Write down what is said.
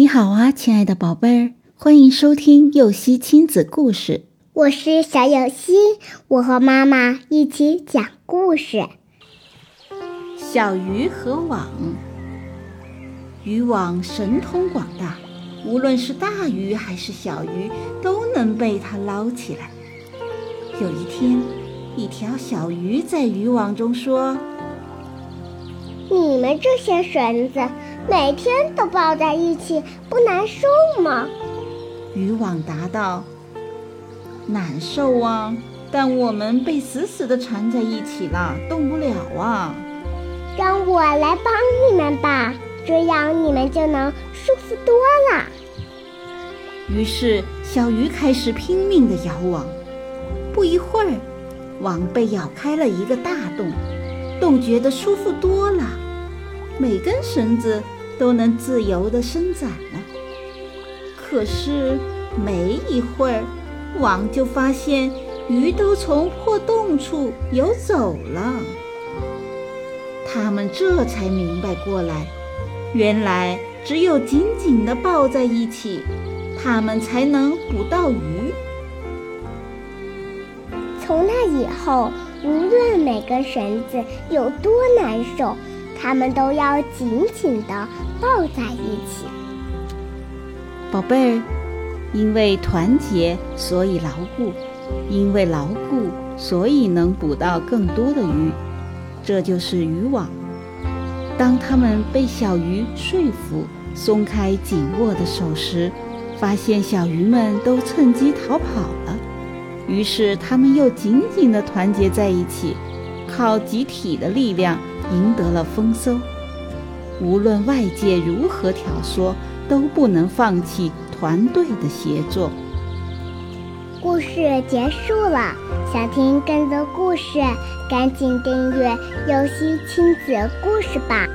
你好啊，亲爱的宝贝儿，欢迎收听幼熙亲子故事。我是小幼熙，我和妈妈一起讲故事。小鱼和网，渔网神通广大，无论是大鱼还是小鱼，都能被它捞起来。有一天，一条小鱼在渔网中说：“你们这些绳子每天都抱在一起，不难受吗？”渔网答道：“难受啊，但我们被死死的缠在一起了，动不了啊。”让我来帮你们吧，这样你们就能舒服多了。于是，小鱼开始拼命的咬网。不一会儿，网被咬开了一个大洞，洞觉得舒服多了，每根绳子都能自由地伸展了。可是，没一会儿，网就发现鱼都从破洞处游走了。他们这才明白过来，原来只有紧紧地抱在一起，他们才能捕到鱼。从那以后，无论每根绳子有多难受，他们都要紧紧地抱在一起。宝贝儿，因为团结，所以牢固；因为牢固，所以能捕到更多的鱼。这就是渔网。当他们被小鱼说服，松开紧握的手时，发现小鱼们都趁机逃跑了。于是他们又紧紧地团结在一起，靠集体的力量赢得了丰收。无论外界如何挑唆，都不能放弃团队的协作。故事结束了，想听更多故事，赶紧订阅“游戏亲子故事”吧。